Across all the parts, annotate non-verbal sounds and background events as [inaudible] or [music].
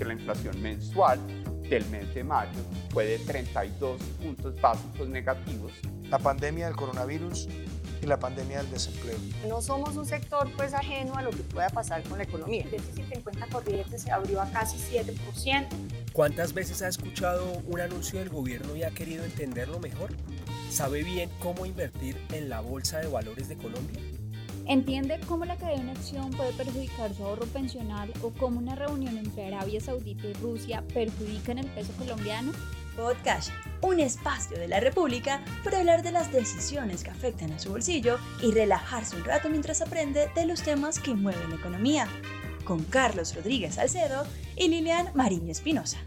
que la inflación mensual del mes de mayo fue de 32 puntos básicos negativos. La pandemia del coronavirus y la pandemia del desempleo. No somos un sector pues ajeno a lo que pueda pasar con la economía. El déficit en cuenta corriente se abrió a casi 7%. ¿Cuántas veces ha escuchado un anuncio del gobierno y ha querido entenderlo mejor? ¿Sabe bien cómo invertir en la Bolsa de Valores de Colombia? ¿Entiende cómo la caída de acción puede perjudicar su ahorro pensional o cómo una reunión entre Arabia Saudita y Rusia perjudica en el peso colombiano? Podcast, un espacio de la República para hablar de las decisiones que afectan a su bolsillo y relajarse un rato mientras aprende de los temas que mueven la economía. Con Carlos Rodríguez Salcedo y Lilian Mariño Espinosa.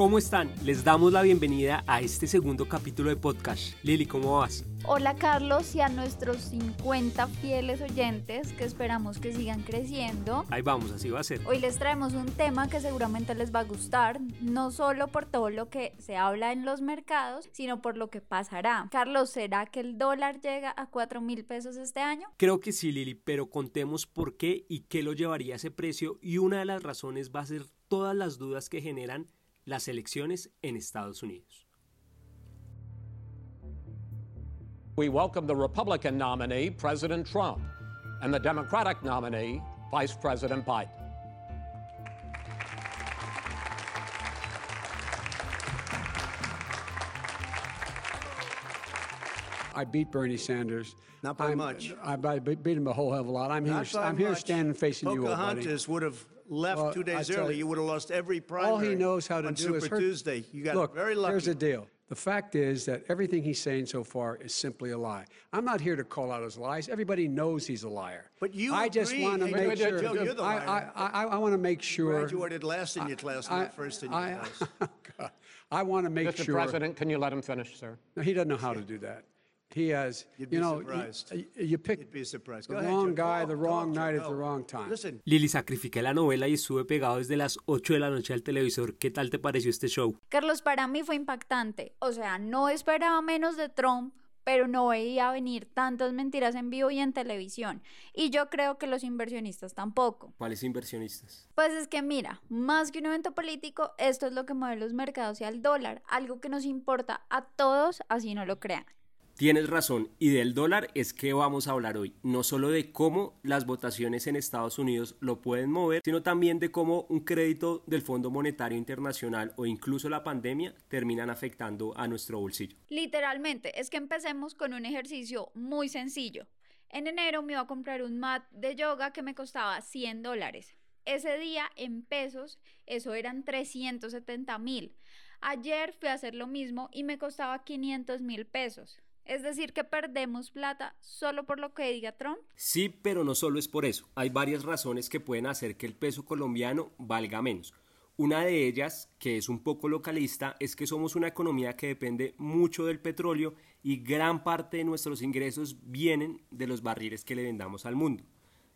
¿Cómo están? Les damos la bienvenida a este segundo capítulo de podcast. Lili, ¿cómo vas? Hola Carlos y a nuestros 50 fieles oyentes que esperamos que sigan creciendo. Ahí vamos, así va a ser. Hoy les traemos un tema que seguramente les va a gustar, no solo por todo lo que se habla en los mercados, sino por lo que pasará. Carlos, ¿será que el dólar llega a 4 mil pesos este año? Creo que sí, Lili, pero contemos por qué y qué lo llevaría a ese precio y una de las razones va a ser todas las dudas que generan las elecciones en Estados Unidos. We welcome the Republican nominee, President Trump, and the Democratic nominee, Vice President Biden. I beat Bernie Sanders. Not by I'm- much. I, I beat him a whole hell of a lot. I'm here. Not by I'm here standing facing you, old buddy. Pocahontas would have left Well, two days early. you, You would have lost every primary All he knows how to on do Super is hurt. Tuesday. You got Look, very lucky. here's the deal. The fact is that everything he's saying so far is simply a lie. I'm not here to call out his lies. Everybody knows he's a liar. But you I just want to Hey, make wait, sure. Joe, you're the I, liar. I, I, I want to make sure. You graduated last in your class, I, not first in your I, [laughs] class. God. I want to make Mr. sure. President, can you let him finish, sir? No, he doesn't know how to do that. He has, You'd be you know, surprised. you, you pick You'd be surprised. the ahead, wrong guy, the wrong night at the wrong time. Listen, Lili, sacrifiqué la novela y estuve pegado desde las 8 de la noche al televisor. ¿Qué tal te pareció este show? Carlos, para mí fue impactante. O sea, no esperaba menos de Trump, pero no veía venir tantas mentiras en vivo y en televisión. Y yo creo que los inversionistas tampoco. ¿Cuáles inversionistas? Pues es que mira, más que un evento político, esto es lo que mueve los mercados y al dólar, algo que nos importa a todos, así no lo crean. Tienes razón, y del dólar es que vamos a hablar hoy, no solo de cómo las votaciones en Estados Unidos lo pueden mover, sino también de cómo un crédito del Fondo Monetario Internacional o incluso la pandemia terminan afectando a nuestro bolsillo. Literalmente, es que empecemos con un ejercicio muy sencillo. En enero me iba a comprar un mat de yoga que me costaba 100 dólares. Ese día en pesos, eso eran 370 mil. Ayer fui a hacer lo mismo y me costaba 500 mil pesos. Es decir, que perdemos plata solo por lo que diga Trump. Sí, pero no solo es por eso. Hay varias razones que pueden hacer que el peso colombiano valga menos. Una de ellas, que es un poco localista, es que somos una economía que depende mucho del petróleo y gran parte de nuestros ingresos vienen de los barriles que le vendamos al mundo.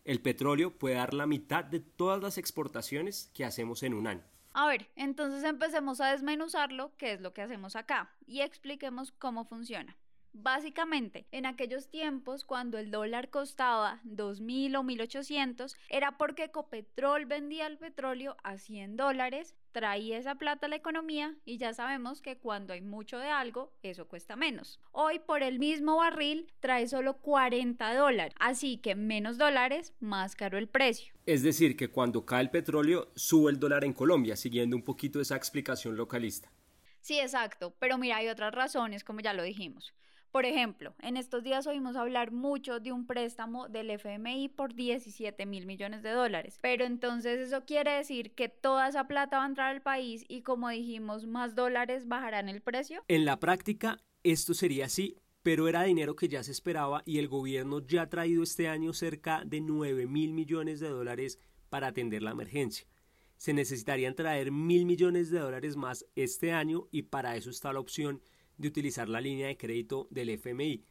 El petróleo puede dar la mitad de todas las exportaciones que hacemos en un año. A ver, entonces empecemos a desmenuzarlo, que es lo que hacemos acá, y expliquemos cómo funciona. Básicamente, en aquellos tiempos, cuando el dólar costaba 2.000 o 1.800, era porque Ecopetrol vendía el petróleo a 100 dólares, traía esa plata a la economía y ya sabemos que cuando hay mucho de algo, eso cuesta menos. Hoy por el mismo barril trae solo 40 dólares, así que menos dólares, más caro el precio. Es decir, que cuando cae el petróleo, sube el dólar en Colombia, siguiendo un poquito esa explicación localista. Sí, exacto, pero mira, hay otras razones, como ya lo dijimos. Por ejemplo, en estos días oímos hablar mucho de un préstamo del FMI por 17 mil millones de dólares. Pero entonces eso quiere decir que toda esa plata va a entrar al país y como dijimos, más dólares bajarán el precio. En la práctica, esto sería así, pero era dinero que ya se esperaba y el gobierno ya ha traído este año cerca de 9 mil millones de dólares para atender la emergencia. Se necesitarían traer mil millones de dólares más este año y para eso está la opción de utilizar la línea de crédito del FMI.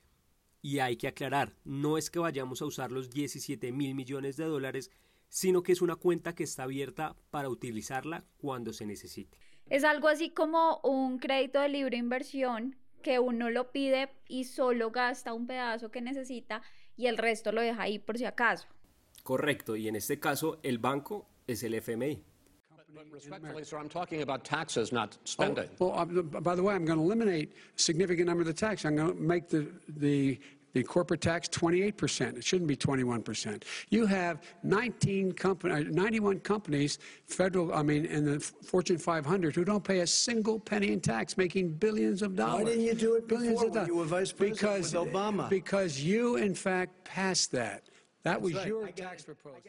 Y hay que aclarar, no es que vayamos a usar los 17 mil millones de dólares, sino que es una cuenta que está abierta para utilizarla cuando se necesite. Es algo así como un crédito de libre inversión que uno lo pide y solo gasta un pedazo que necesita y el resto lo deja ahí por si acaso. Correcto, y en este caso el banco es el FMI. But respectfully, sir, I'm talking about taxes, not spending. Oh, well, uh, by the way, I'm going to eliminate a significant number of the tax. I'm going to make the, the, the corporate tax 28%. It shouldn't be 21%. You have 19 company, 91 companies, federal, I mean, in the Fortune 500, who don't pay a single penny in tax, making billions of dollars. Why didn't you do it billions before of when dollars. you were vice president because, with Obama? Because you, in fact, passed that. That was right. your I tax it. proposal.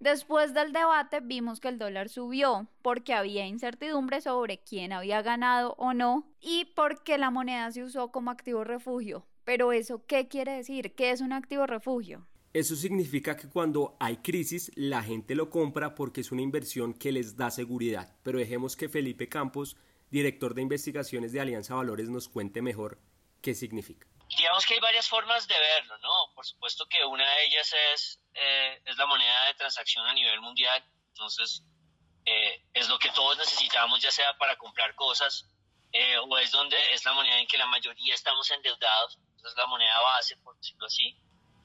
Después del debate vimos que el dólar subió porque había incertidumbre sobre quién había ganado o no y porque la moneda se usó como activo refugio. Pero eso, ¿qué quiere decir? ¿Qué es un activo refugio? Eso significa que cuando hay crisis la gente lo compra porque es una inversión que les da seguridad. Pero dejemos que Felipe Campos, director de investigaciones de Alianza Valores, nos cuente mejor qué significa. Digamos que hay varias formas de verlo, ¿no? Por supuesto que una de ellas es, eh, es la moneda de transacción a nivel mundial, entonces eh, es lo que todos necesitamos, ya sea para comprar cosas, eh, o es donde es la moneda en que la mayoría estamos endeudados, es la moneda base, por decirlo así,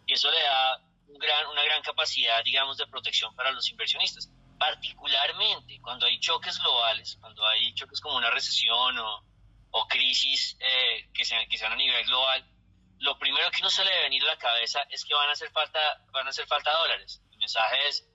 y eso le da un gran, una gran capacidad, digamos, de protección para los inversionistas, particularmente cuando hay choques globales, cuando hay choques como una recesión o, o crisis eh, que, sean, que sean a nivel global, lo primero que uno se le debe venir a la cabeza es que van a hacer falta, van a hacer falta dólares. El mensaje es,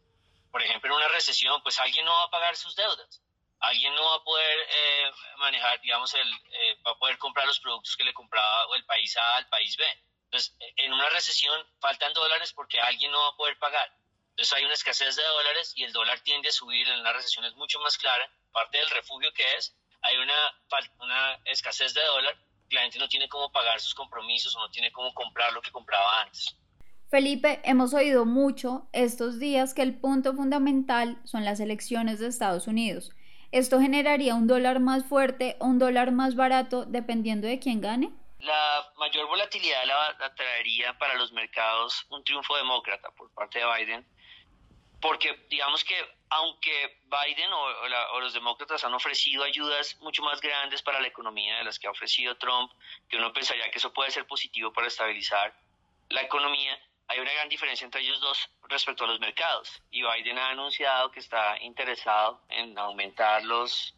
por ejemplo, en una recesión, pues alguien no va a pagar sus deudas, alguien no va a poder eh, manejar, digamos, el, eh, va a poder comprar los productos que le compraba el país A al país B. Entonces, en una recesión faltan dólares porque alguien no va a poder pagar. Entonces hay una escasez de dólares y el dólar tiende a subir en una recesión es mucho más clara. Parte del refugio que es, hay una, una escasez de dólar la gente no tiene cómo pagar sus compromisos o no tiene cómo comprar lo que compraba antes. Felipe, hemos oído mucho estos días que el punto fundamental son las elecciones de Estados Unidos. ¿Esto generaría un dólar más fuerte o un dólar más barato dependiendo de quién gane? La mayor volatilidad la, la traería para los mercados un triunfo demócrata por parte de Biden, porque digamos que aunque Biden o, la, o, los demócratas han ofrecido ayudas mucho más grandes para la economía de las que ha ofrecido Trump, que uno pensaría que eso puede ser positivo para estabilizar la economía, hay una gran diferencia entre ellos dos respecto a los mercados. Y Biden ha anunciado que está interesado en aumentar los,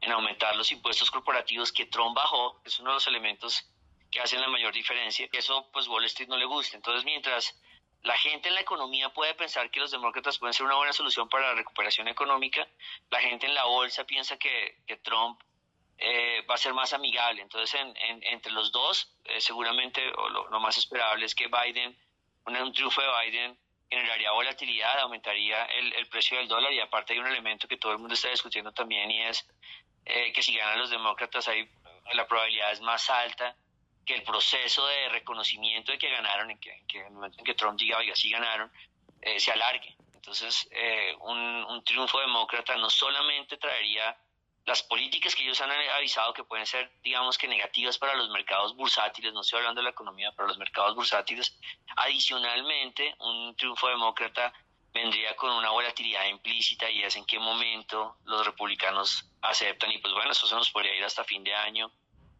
en aumentar los impuestos corporativos que Trump bajó, es uno de los elementos que hacen la mayor diferencia. Eso pues Wall Street no le gusta. Entonces mientras la gente en la economía puede pensar que los demócratas pueden ser una buena solución para la recuperación económica, la gente en la bolsa piensa que, Trump eh, va a ser más amigable. Entonces, en, en, entre los dos, eh, seguramente lo, más esperable es que Biden, un, un, triunfo de Biden, generaría volatilidad, aumentaría el, el, precio del dólar y aparte hay un elemento que todo el mundo está discutiendo también y es eh, que si ganan los demócratas, hay, la probabilidad es más alta que el proceso de reconocimiento de que ganaron, en que, en el momento en que Trump diga, oiga, sí ganaron, eh, se alargue. Entonces, eh, un, un, triunfo demócrata no solamente traería las políticas que ellos han avisado que pueden ser, digamos que negativas para los mercados bursátiles, no estoy hablando de la economía, pero los mercados bursátiles, adicionalmente, un triunfo demócrata vendría con una volatilidad implícita y es en qué momento los republicanos aceptan y pues bueno, eso se nos podría ir hasta fin de año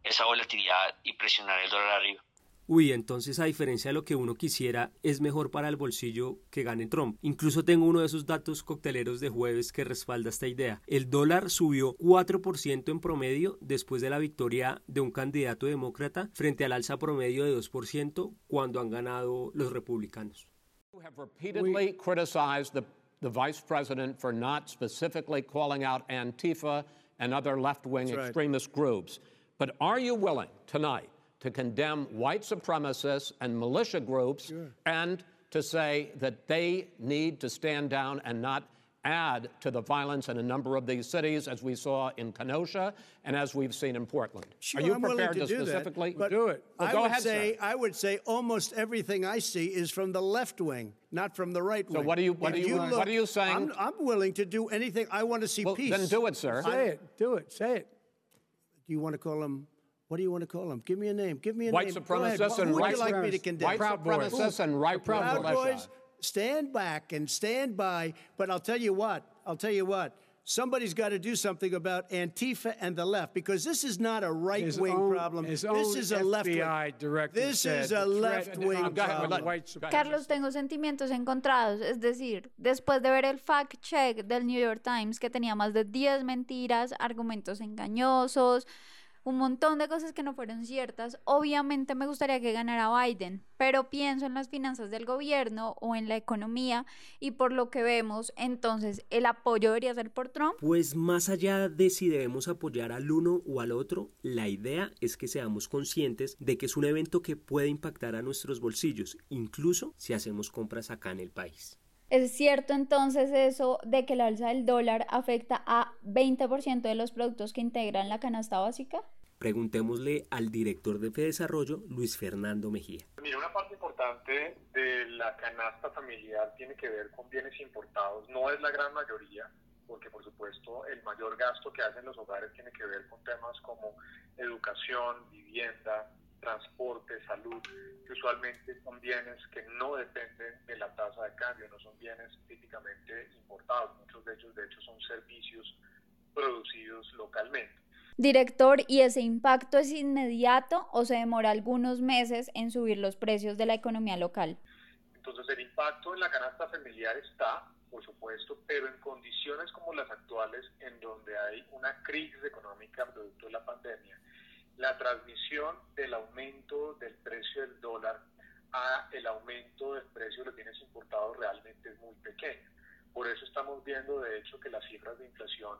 esa volatilidad y presionar el dólar arriba. Uy, entonces a diferencia de lo que uno quisiera, es mejor para el bolsillo que gane Trump. Incluso tengo uno de esos datos cocteleros de jueves que respalda esta idea. El dólar subió 4% en promedio después de la victoria de un candidato demócrata frente al alza promedio de 2% cuando han ganado los republicanos. You have repeatedly criticized the, the vice president for not specifically calling out Antifa and other left-wing right. extremist groups. But are you willing tonight to condemn white supremacists and militia groups Sure. and to say that they need to stand down and not add to the violence in a number of these cities, as we saw in Kenosha and as we've seen in Portland? Sure, Are you I'm prepared to, do specifically that, but Do it. Well, I go would ahead, say sir. I would say almost everything I see is from the left wing, not from the right So wing. what are you- what If are you- look- what are you saying? I'm, I'm willing to do anything. I want to see Well, peace. then do it, sir. Say it. Do it. Say it. Do you want to call them? What do you want to call them? Give me a name. Give me a White name. Go ahead. supremacists Who and would white you like me to supremacists. condemn? White Proud Boys. supremacists and right Proud Proud militia. Boys, stand back and stand by. But I'll tell you what. I'll tell you what. Somebody's got to do something about Antifa and the left because this is not a right wing own- problem. his This own is a left wing. FBI This is a left wing problem. white supremacy- Carlos, tengo sentimientos encontrados, es decir, después de ver el fact check del New York Times que tenía más de 10 mentiras, argumentos engañosos, un montón de cosas que no fueron ciertas, obviamente me gustaría que ganara Biden, pero pienso en las finanzas del gobierno o en la economía y por lo que vemos, entonces el apoyo debería ser por Trump. Pues más allá de si debemos apoyar al uno o al otro, la idea es que seamos conscientes de que es un evento que puede impactar a nuestros bolsillos, incluso si hacemos compras acá en el país. ¿Es cierto entonces eso de que la alza del dólar afecta a 20% de los productos que integran la canasta básica? Preguntémosle al director de Fedesarrollo, Luis Fernando Mejía. Mira, una parte importante de la canasta familiar tiene que ver con bienes importados. No es la gran mayoría, porque por supuesto el mayor gasto que hacen los hogares tiene que ver con temas como educación, vivienda, transporte, salud, que usualmente son bienes que no dependen de la tasa de cambio, no son bienes típicamente importados. Muchos de ellos, de hecho, son servicios producidos localmente. Director, ¿y ese impacto es inmediato o se demora algunos meses en subir los precios de la economía local? Entonces el impacto en la canasta familiar está, por supuesto, pero en condiciones como las actuales, en donde hay una crisis económica producto de la pandemia, la transmisión del aumento del precio del dólar a el aumento del precio de los bienes importados realmente es muy pequeña. Por eso estamos viendo, de hecho, que las cifras de inflación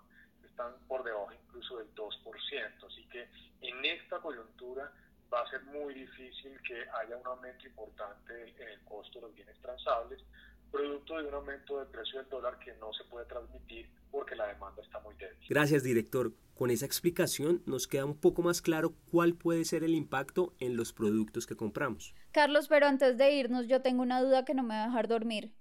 están por debajo incluso del 2%. Así que en esta coyuntura va a ser muy difícil que haya un aumento importante en el costo de los bienes transables, producto de un aumento del precio del dólar que no se puede transmitir porque la demanda está muy débil. Gracias, director. Con esa explicación nos queda un poco más claro cuál puede ser el impacto en los productos que compramos. Carlos, pero antes de irnos yo tengo una duda que no me va a dejar dormir.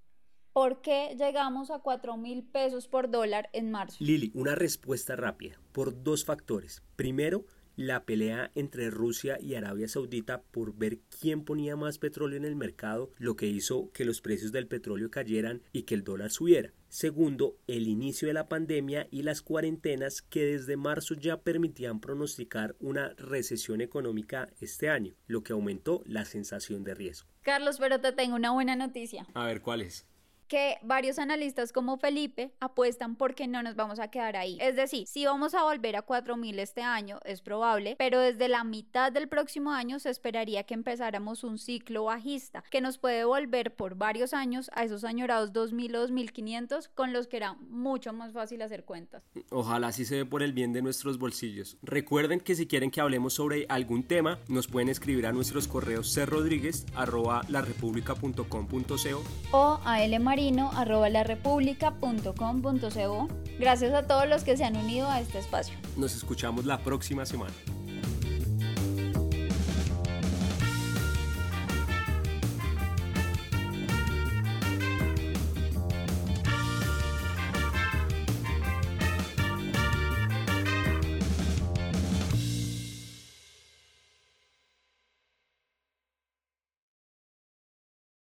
¿Por qué llegamos a 4 mil pesos por dólar en marzo? Lili, una respuesta rápida, por dos factores. Primero, la pelea entre Rusia y Arabia Saudita por ver quién ponía más petróleo en el mercado, lo que hizo que los precios del petróleo cayeran y que el dólar subiera. Segundo, el inicio de la pandemia y las cuarentenas que desde marzo ya permitían pronosticar una recesión económica este año, lo que aumentó la sensación de riesgo. Carlos, pero te tengo una buena noticia. A ver, ¿cuál es? Que varios analistas como Felipe apuestan porque no nos vamos a quedar ahí. Es decir, si vamos a volver a 4.000 este año, es probable, pero desde la mitad del próximo año se esperaría que empezáramos un ciclo bajista que nos puede volver por varios años a esos añorados 2.000 o 2.500 con los que era mucho más fácil hacer cuentas. Ojalá así se ve por el bien de nuestros bolsillos. Recuerden que si quieren que hablemos sobre algún tema, nos pueden escribir a nuestros correos crodriguez.com.co o a lmarino arroba larepublica.com.co. Gracias a todos los que se han unido a este espacio. Nos escuchamos la próxima semana.